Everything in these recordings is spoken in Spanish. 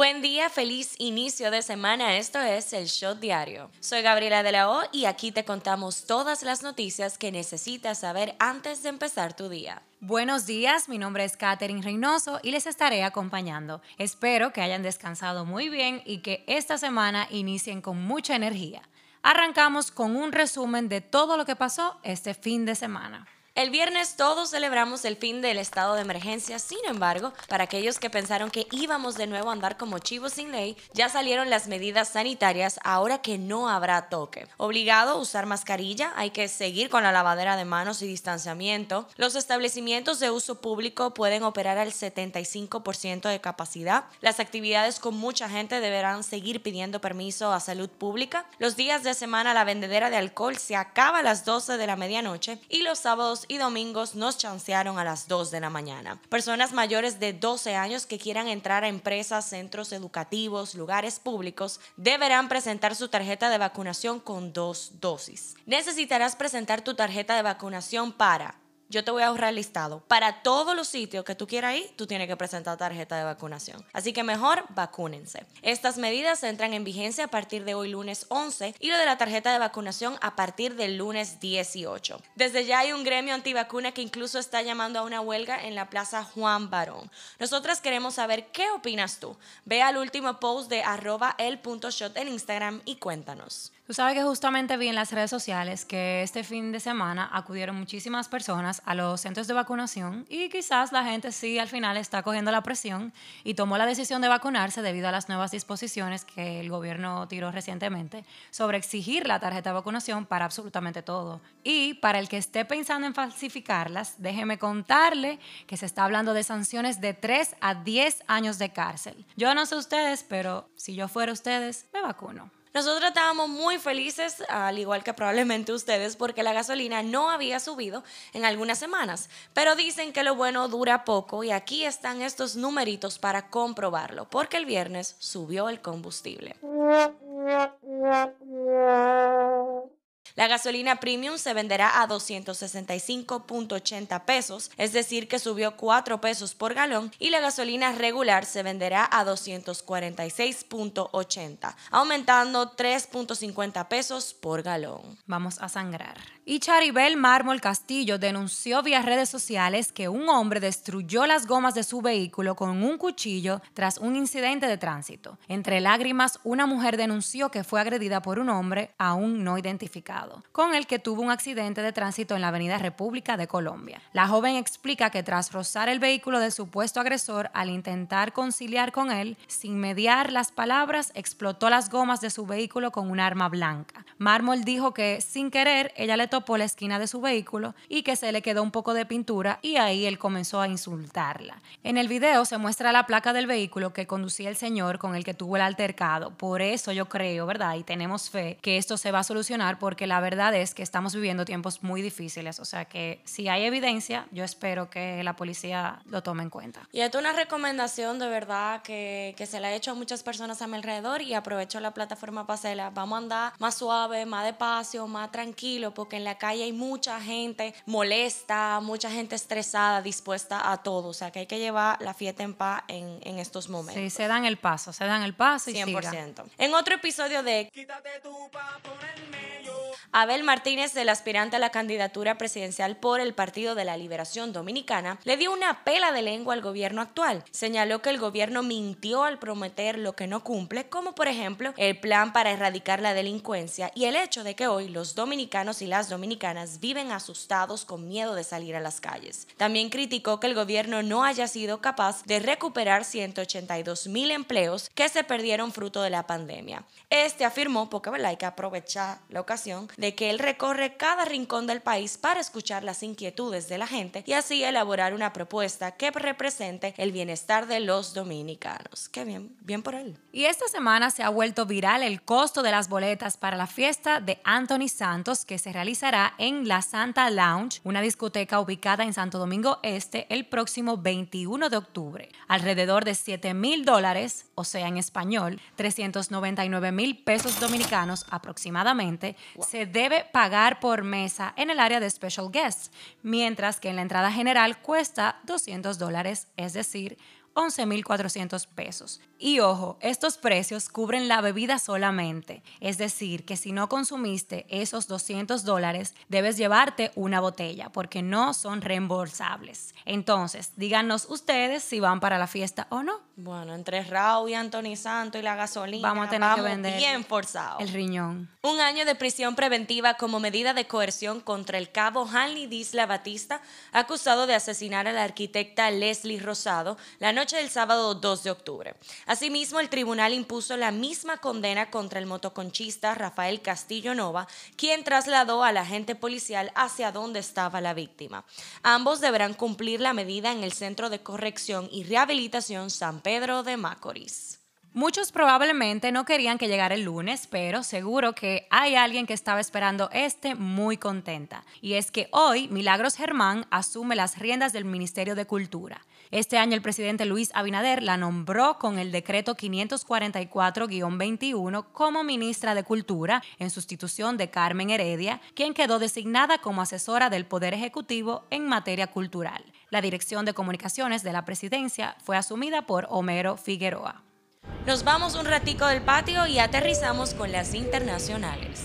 Buen día, feliz inicio de semana. Esto es el Shot Diario. Soy Gabriela de la O y aquí te contamos todas las noticias que necesitas saber antes de empezar tu día. Buenos días, mi nombre es Katherine Reynoso y les estaré acompañando. Espero que hayan descansado muy bien y que esta semana inicien con mucha energía. Arrancamos con un resumen de todo lo que pasó este fin de semana. El viernes todos celebramos el fin del estado de emergencia, sin embargo, para aquellos que pensaron que íbamos de nuevo a andar como chivos sin ley, ya salieron las medidas sanitarias ahora que no habrá toque. Obligado a usar mascarilla, hay que seguir con la lavadera de manos y distanciamiento. Los establecimientos de uso público pueden operar al 75% de capacidad. Las actividades con mucha gente deberán seguir pidiendo permiso a salud pública. Los días de semana la vendedera de alcohol se acaba a las 12 de la medianoche y los sábados y domingos nos chancearon a las 2 de la mañana. Personas mayores de 12 años que quieran entrar a empresas, centros educativos, lugares públicos, deberán presentar su tarjeta de vacunación con dos dosis. Necesitarás presentar tu tarjeta de vacunación para yo te voy a ahorrar el listado. Para todos los sitios que tú quieras ir, tú tienes que presentar tarjeta de vacunación. Así que mejor vacúnense. Estas medidas entran en vigencia a partir de hoy lunes 11 y lo de la tarjeta de vacunación a partir del lunes 18. Desde ya hay un gremio antivacuna que incluso está llamando a una huelga en la Plaza Juan Barón. Nosotras queremos saber qué opinas tú. Ve al último post de arroba el.shot en Instagram y cuéntanos. Tú sabes que justamente vi en las redes sociales que este fin de semana acudieron muchísimas personas a los centros de vacunación y quizás la gente sí al final está cogiendo la presión y tomó la decisión de vacunarse debido a las nuevas disposiciones que el gobierno tiró recientemente sobre exigir la tarjeta de vacunación para absolutamente todo. Y para el que esté pensando en falsificarlas, déjeme contarle que se está hablando de sanciones de 3 a 10 años de cárcel. Yo no sé ustedes, pero si yo fuera ustedes, me vacuno. Nosotros estábamos muy felices, al igual que probablemente ustedes, porque la gasolina no había subido en algunas semanas, pero dicen que lo bueno dura poco y aquí están estos numeritos para comprobarlo, porque el viernes subió el combustible. La gasolina premium se venderá a 265.80 pesos, es decir, que subió 4 pesos por galón, y la gasolina regular se venderá a 246.80, aumentando 3.50 pesos por galón. Vamos a sangrar. Y Charibel Mármol Castillo denunció vía redes sociales que un hombre destruyó las gomas de su vehículo con un cuchillo tras un incidente de tránsito. Entre lágrimas, una mujer denunció que fue agredida por un hombre aún no identificado, con el que tuvo un accidente de tránsito en la Avenida República de Colombia. La joven explica que tras rozar el vehículo del supuesto agresor al intentar conciliar con él, sin mediar las palabras, explotó las gomas de su vehículo con un arma blanca. Mármol dijo que sin querer ella le por la esquina de su vehículo y que se le quedó un poco de pintura y ahí él comenzó a insultarla. En el video se muestra la placa del vehículo que conducía el señor con el que tuvo el altercado. Por eso yo creo, ¿verdad? Y tenemos fe que esto se va a solucionar porque la verdad es que estamos viviendo tiempos muy difíciles. O sea que si hay evidencia, yo espero que la policía lo tome en cuenta. Y esto es una recomendación de verdad que, que se la he hecho a muchas personas a mi alrededor y aprovecho la plataforma para hacerla. Vamos a andar más suave, más despacio, más tranquilo, porque en la calle hay mucha gente molesta, mucha gente estresada, dispuesta a todo. O sea que hay que llevar la fiesta en paz en, en estos momentos. Sí, se dan el paso, se dan el paso y 100%. En otro episodio de Quítate tú pa Abel Martínez, el aspirante a la candidatura presidencial por el Partido de la Liberación Dominicana, le dio una pela de lengua al gobierno actual. Señaló que el gobierno mintió al prometer lo que no cumple, como por ejemplo el plan para erradicar la delincuencia y el hecho de que hoy los dominicanos y las dominicanas viven asustados con miedo de salir a las calles. También criticó que el gobierno no haya sido capaz de recuperar 182 mil empleos que se perdieron fruto de la pandemia. Este afirmó, porque hay que aprovechar la ocasión, de que él recorre cada rincón del país para escuchar las inquietudes de la gente y así elaborar una propuesta que represente el bienestar de los dominicanos. Qué bien, bien por él. Y esta semana se ha vuelto viral el costo de las boletas para la fiesta de Anthony Santos que se realizará en la Santa Lounge, una discoteca ubicada en Santo Domingo Este el próximo 21 de octubre. Alrededor de 7 mil dólares, o sea en español, 399 mil pesos dominicanos aproximadamente, se debe pagar por mesa en el área de special guests, mientras que en la entrada general cuesta 200 dólares, es decir, 11.400 pesos. Y ojo, estos precios cubren la bebida solamente, es decir, que si no consumiste esos 200 dólares, debes llevarte una botella porque no son reembolsables. Entonces, díganos ustedes si van para la fiesta o no. Bueno, entre Raúl y Anthony Santo y la gasolina, Vamos a tener que vender bien forzado. El riñón. Un año de prisión preventiva como medida de coerción contra el cabo Hanley Disla Batista, acusado de asesinar a la arquitecta Leslie Rosado la noche del sábado 2 de octubre. Asimismo, el tribunal impuso la misma condena contra el motoconchista Rafael Castillo Nova, quien trasladó al agente policial hacia donde estaba la víctima. Ambos deberán cumplir la medida en el Centro de Corrección y Rehabilitación San Pedro de Macorís. Muchos probablemente no querían que llegara el lunes, pero seguro que hay alguien que estaba esperando este muy contenta. Y es que hoy Milagros Germán asume las riendas del Ministerio de Cultura. Este año el presidente Luis Abinader la nombró con el decreto 544-21 como ministra de Cultura en sustitución de Carmen Heredia, quien quedó designada como asesora del Poder Ejecutivo en materia cultural. La dirección de comunicaciones de la presidencia fue asumida por Homero Figueroa. Nos vamos un ratico del patio y aterrizamos con las internacionales.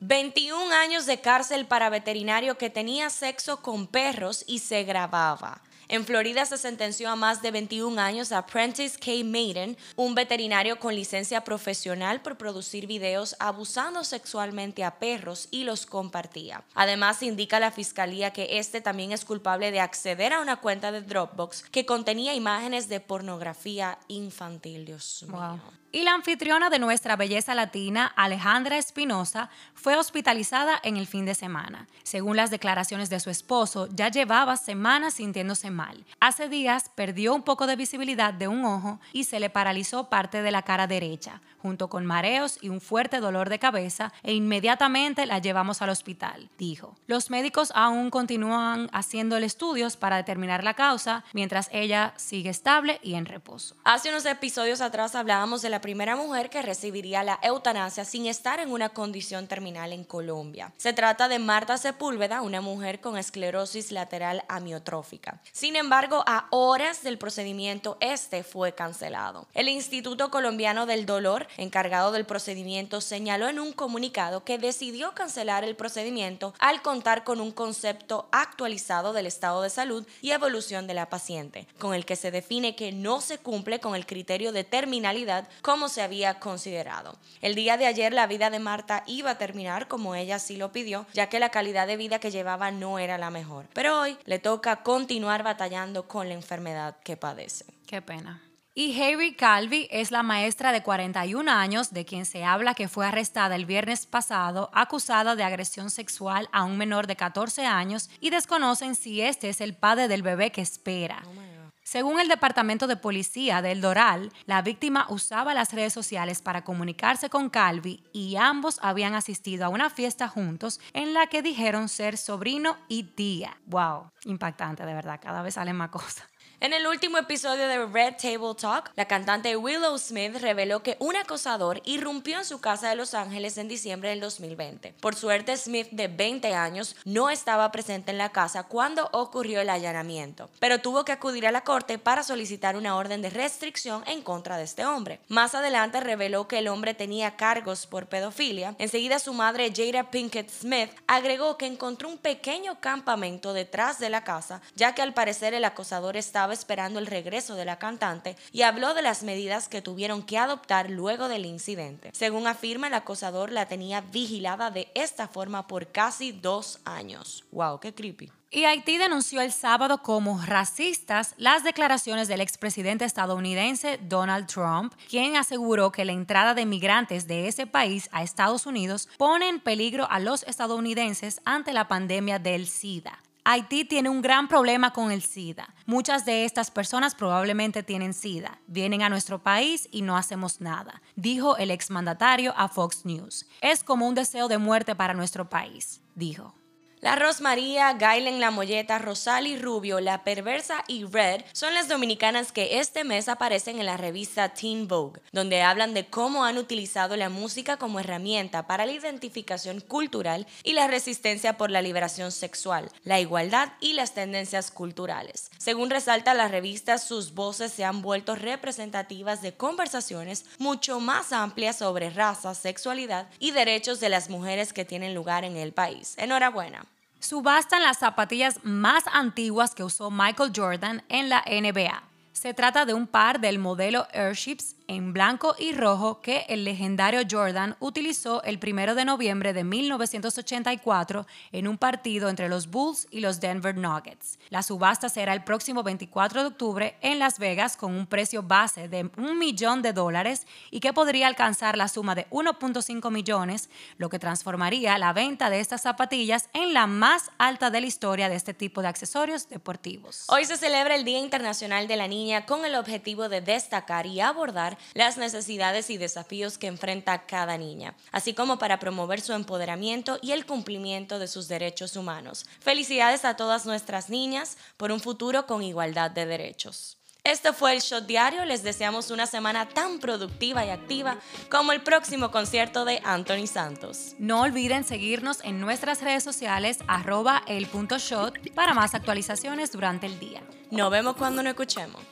21 años de cárcel para veterinario que tenía sexo con perros y se grababa. En Florida se sentenció a más de 21 años a Prentice K. Maiden, un veterinario con licencia profesional por producir videos abusando sexualmente a perros y los compartía. Además, indica la fiscalía que este también es culpable de acceder a una cuenta de Dropbox que contenía imágenes de pornografía infantil. Dios mío. Y la anfitriona de nuestra belleza latina, Alejandra Espinosa, fue hospitalizada en el fin de semana. Según las declaraciones de su esposo, ya llevaba semanas sintiéndose mal. Hace días perdió un poco de visibilidad de un ojo y se le paralizó parte de la cara derecha, junto con mareos y un fuerte dolor de cabeza, e inmediatamente la llevamos al hospital, dijo. Los médicos aún continúan haciendo estudios para determinar la causa, mientras ella sigue estable y en reposo. Hace unos episodios atrás hablábamos de la primera mujer que recibiría la eutanasia sin estar en una condición terminal en Colombia. Se trata de Marta Sepúlveda, una mujer con esclerosis lateral amiotrófica. Sin embargo, a horas del procedimiento, este fue cancelado. El Instituto Colombiano del Dolor, encargado del procedimiento, señaló en un comunicado que decidió cancelar el procedimiento al contar con un concepto actualizado del estado de salud y evolución de la paciente, con el que se define que no se cumple con el criterio de terminalidad como se había considerado. El día de ayer la vida de Marta iba a terminar como ella sí lo pidió, ya que la calidad de vida que llevaba no era la mejor. Pero hoy le toca continuar batallando con la enfermedad que padece. Qué pena. Y Harry Calvi es la maestra de 41 años de quien se habla que fue arrestada el viernes pasado acusada de agresión sexual a un menor de 14 años y desconocen si este es el padre del bebé que espera. Oh según el Departamento de Policía del Doral, la víctima usaba las redes sociales para comunicarse con Calvi y ambos habían asistido a una fiesta juntos en la que dijeron ser sobrino y tía. ¡Wow! Impactante, de verdad, cada vez salen más cosas. En el último episodio de Red Table Talk, la cantante Willow Smith reveló que un acosador irrumpió en su casa de Los Ángeles en diciembre del 2020. Por suerte, Smith, de 20 años, no estaba presente en la casa cuando ocurrió el allanamiento, pero tuvo que acudir a la corte para solicitar una orden de restricción en contra de este hombre. Más adelante reveló que el hombre tenía cargos por pedofilia. Enseguida su madre, Jada Pinkett Smith, agregó que encontró un pequeño campamento detrás de la casa, ya que al parecer el acosador estaba esperando el regreso de la cantante y habló de las medidas que tuvieron que adoptar luego del incidente. Según afirma, el acosador la tenía vigilada de esta forma por casi dos años. ¡Wow! ¡Qué creepy! Y Haití denunció el sábado como racistas las declaraciones del expresidente estadounidense Donald Trump, quien aseguró que la entrada de migrantes de ese país a Estados Unidos pone en peligro a los estadounidenses ante la pandemia del SIDA. Haití tiene un gran problema con el SIDA. Muchas de estas personas probablemente tienen SIDA, vienen a nuestro país y no hacemos nada, dijo el exmandatario a Fox News. Es como un deseo de muerte para nuestro país, dijo. La Rosmaría, Gailen La Molleta, Rosali Rubio, La Perversa y Red son las dominicanas que este mes aparecen en la revista Teen Vogue, donde hablan de cómo han utilizado la música como herramienta para la identificación cultural y la resistencia por la liberación sexual, la igualdad y las tendencias culturales. Según resalta la revista, sus voces se han vuelto representativas de conversaciones mucho más amplias sobre raza, sexualidad y derechos de las mujeres que tienen lugar en el país. Enhorabuena subastan las zapatillas más antiguas que usó Michael Jordan en la NBA. Se trata de un par del modelo Airships en blanco y rojo que el legendario Jordan utilizó el 1 de noviembre de 1984 en un partido entre los Bulls y los Denver Nuggets. La subasta será el próximo 24 de octubre en Las Vegas con un precio base de un millón de dólares y que podría alcanzar la suma de 1.5 millones, lo que transformaría la venta de estas zapatillas en la más alta de la historia de este tipo de accesorios deportivos. Hoy se celebra el Día Internacional de la Niña con el objetivo de destacar y abordar las necesidades y desafíos que enfrenta cada niña, así como para promover su empoderamiento y el cumplimiento de sus derechos humanos. Felicidades a todas nuestras niñas por un futuro con igualdad de derechos. Este fue el Shot Diario. Les deseamos una semana tan productiva y activa como el próximo concierto de Anthony Santos. No olviden seguirnos en nuestras redes sociales arroba el para más actualizaciones durante el día. Nos vemos cuando nos escuchemos.